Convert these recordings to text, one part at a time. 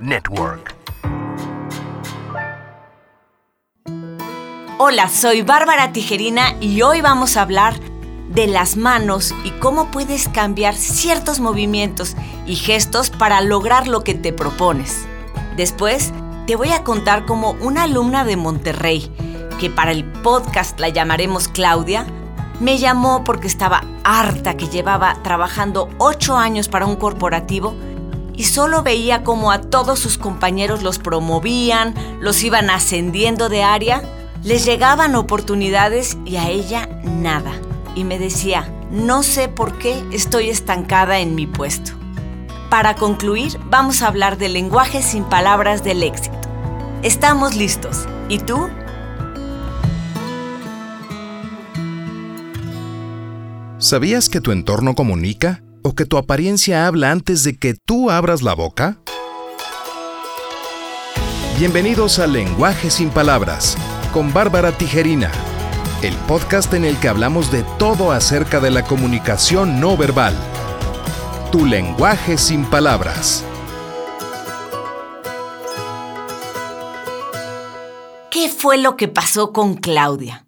Network. Hola, soy Bárbara Tijerina y hoy vamos a hablar de las manos y cómo puedes cambiar ciertos movimientos y gestos para lograr lo que te propones. Después, te voy a contar cómo una alumna de Monterrey, que para el podcast la llamaremos Claudia, me llamó porque estaba harta que llevaba trabajando ocho años para un corporativo y solo veía cómo a todos sus compañeros los promovían, los iban ascendiendo de área, les llegaban oportunidades y a ella nada. Y me decía, no sé por qué estoy estancada en mi puesto. Para concluir, vamos a hablar del lenguaje sin palabras del éxito. Estamos listos. ¿Y tú? ¿Sabías que tu entorno comunica o que tu apariencia habla antes de que tú abras la boca? Bienvenidos a Lenguaje sin Palabras con Bárbara Tijerina, el podcast en el que hablamos de todo acerca de la comunicación no verbal. Tu lenguaje sin palabras. ¿Qué fue lo que pasó con Claudia?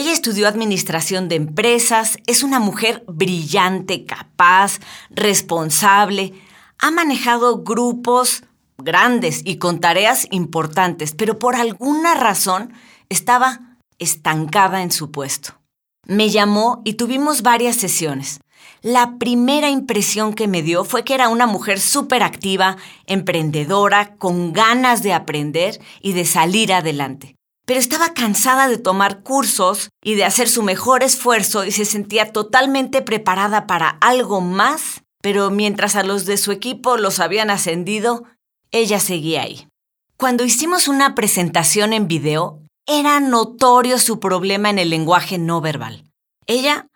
Ella estudió administración de empresas, es una mujer brillante, capaz, responsable, ha manejado grupos grandes y con tareas importantes, pero por alguna razón estaba estancada en su puesto. Me llamó y tuvimos varias sesiones. La primera impresión que me dio fue que era una mujer súper activa, emprendedora, con ganas de aprender y de salir adelante pero estaba cansada de tomar cursos y de hacer su mejor esfuerzo y se sentía totalmente preparada para algo más, pero mientras a los de su equipo los habían ascendido, ella seguía ahí. Cuando hicimos una presentación en video, era notorio su problema en el lenguaje no verbal. Ella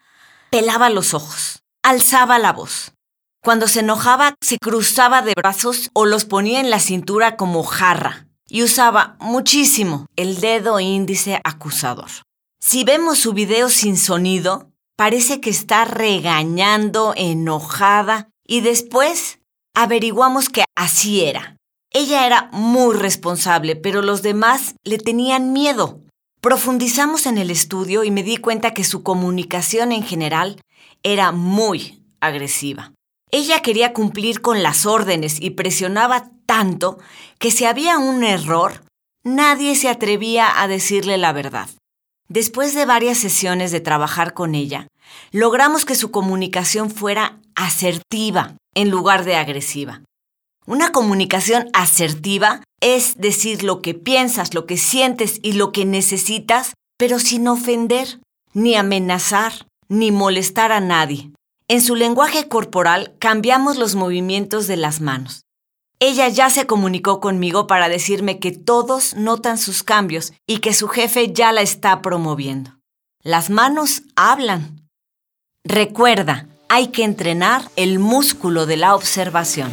pelaba los ojos, alzaba la voz. Cuando se enojaba, se cruzaba de brazos o los ponía en la cintura como jarra y usaba muchísimo el dedo índice acusador. Si vemos su video sin sonido, parece que está regañando, enojada, y después averiguamos que así era. Ella era muy responsable, pero los demás le tenían miedo. Profundizamos en el estudio y me di cuenta que su comunicación en general era muy agresiva. Ella quería cumplir con las órdenes y presionaba tanto que si había un error, nadie se atrevía a decirle la verdad. Después de varias sesiones de trabajar con ella, logramos que su comunicación fuera asertiva en lugar de agresiva. Una comunicación asertiva es decir lo que piensas, lo que sientes y lo que necesitas, pero sin ofender, ni amenazar, ni molestar a nadie. En su lenguaje corporal cambiamos los movimientos de las manos. Ella ya se comunicó conmigo para decirme que todos notan sus cambios y que su jefe ya la está promoviendo. Las manos hablan. Recuerda, hay que entrenar el músculo de la observación.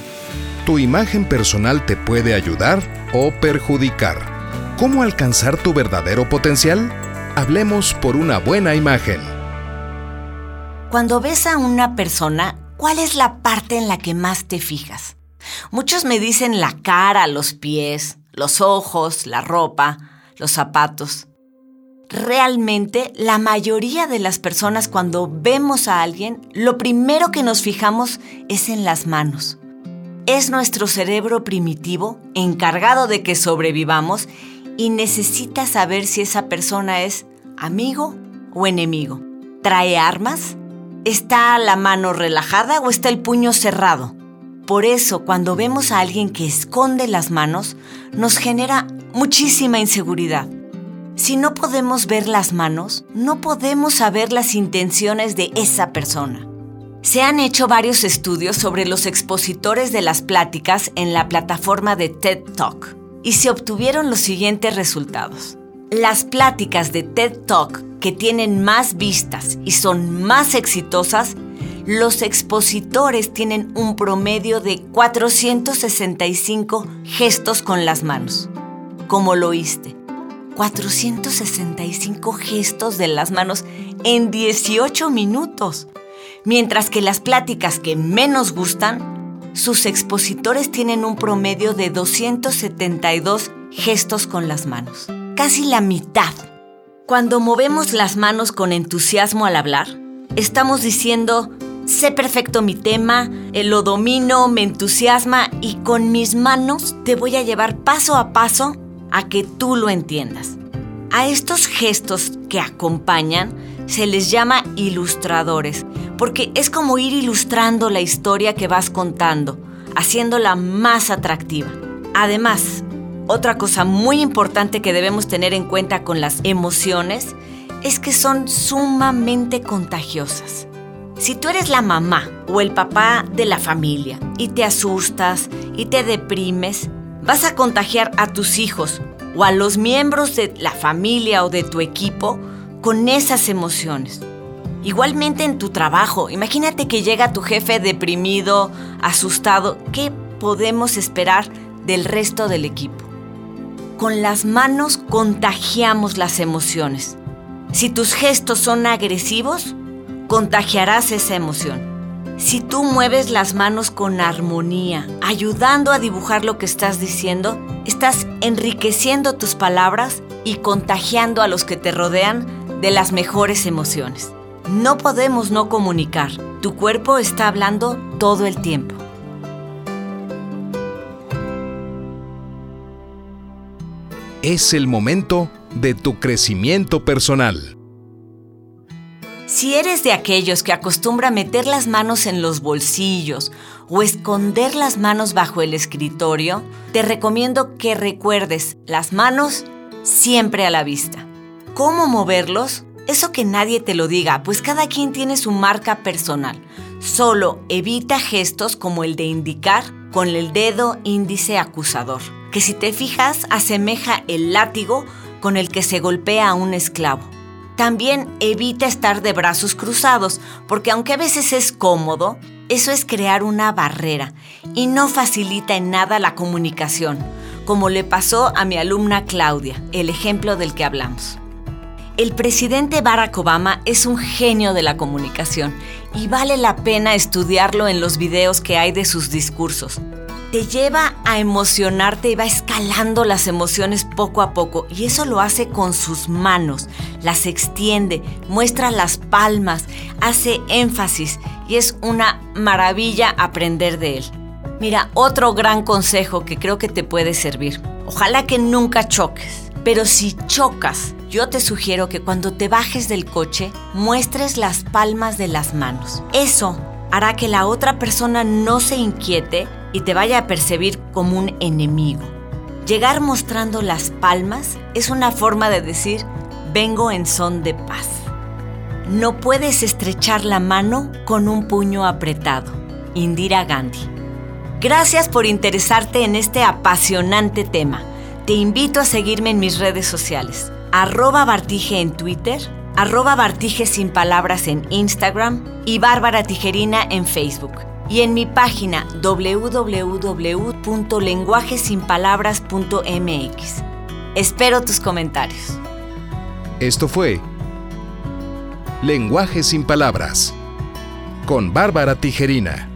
Tu imagen personal te puede ayudar o perjudicar. ¿Cómo alcanzar tu verdadero potencial? Hablemos por una buena imagen. Cuando ves a una persona, ¿cuál es la parte en la que más te fijas? Muchos me dicen la cara, los pies, los ojos, la ropa, los zapatos. Realmente, la mayoría de las personas cuando vemos a alguien, lo primero que nos fijamos es en las manos. Es nuestro cerebro primitivo encargado de que sobrevivamos y necesita saber si esa persona es amigo o enemigo. ¿Trae armas? ¿Está la mano relajada o está el puño cerrado? Por eso, cuando vemos a alguien que esconde las manos, nos genera muchísima inseguridad. Si no podemos ver las manos, no podemos saber las intenciones de esa persona. Se han hecho varios estudios sobre los expositores de las pláticas en la plataforma de TED Talk y se obtuvieron los siguientes resultados. Las pláticas de TED Talk que tienen más vistas y son más exitosas, los expositores tienen un promedio de 465 gestos con las manos. Como lo oíste, 465 gestos de las manos en 18 minutos. Mientras que las pláticas que menos gustan sus expositores tienen un promedio de 272 gestos con las manos, casi la mitad. Cuando movemos las manos con entusiasmo al hablar, estamos diciendo, sé perfecto mi tema, eh, lo domino, me entusiasma y con mis manos te voy a llevar paso a paso a que tú lo entiendas. A estos gestos que acompañan se les llama ilustradores, porque es como ir ilustrando la historia que vas contando, haciéndola más atractiva. Además, otra cosa muy importante que debemos tener en cuenta con las emociones es que son sumamente contagiosas. Si tú eres la mamá o el papá de la familia y te asustas y te deprimes, vas a contagiar a tus hijos o a los miembros de la familia o de tu equipo con esas emociones. Igualmente en tu trabajo, imagínate que llega tu jefe deprimido, asustado, ¿qué podemos esperar del resto del equipo? Con las manos contagiamos las emociones. Si tus gestos son agresivos, contagiarás esa emoción. Si tú mueves las manos con armonía, ayudando a dibujar lo que estás diciendo, estás enriqueciendo tus palabras y contagiando a los que te rodean de las mejores emociones. No podemos no comunicar. Tu cuerpo está hablando todo el tiempo. Es el momento de tu crecimiento personal. Si eres de aquellos que acostumbra meter las manos en los bolsillos o esconder las manos bajo el escritorio, te recomiendo que recuerdes las manos siempre a la vista. ¿Cómo moverlos? Eso que nadie te lo diga, pues cada quien tiene su marca personal. Solo evita gestos como el de indicar con el dedo índice acusador, que si te fijas asemeja el látigo con el que se golpea a un esclavo. También evita estar de brazos cruzados, porque aunque a veces es cómodo, eso es crear una barrera y no facilita en nada la comunicación, como le pasó a mi alumna Claudia, el ejemplo del que hablamos. El presidente Barack Obama es un genio de la comunicación y vale la pena estudiarlo en los videos que hay de sus discursos te lleva a emocionarte y va escalando las emociones poco a poco. Y eso lo hace con sus manos, las extiende, muestra las palmas, hace énfasis y es una maravilla aprender de él. Mira, otro gran consejo que creo que te puede servir. Ojalá que nunca choques, pero si chocas, yo te sugiero que cuando te bajes del coche muestres las palmas de las manos. Eso hará que la otra persona no se inquiete y te vaya a percibir como un enemigo. Llegar mostrando las palmas es una forma de decir vengo en son de paz. No puedes estrechar la mano con un puño apretado. Indira Gandhi. Gracias por interesarte en este apasionante tema. Te invito a seguirme en mis redes sociales. Arroba Bartige en Twitter, arroba Bartige sin palabras en Instagram y Bárbara Tijerina en Facebook y en mi página www.lenguajesinpalabras.mx. Espero tus comentarios. Esto fue Lenguaje sin Palabras con Bárbara Tijerina.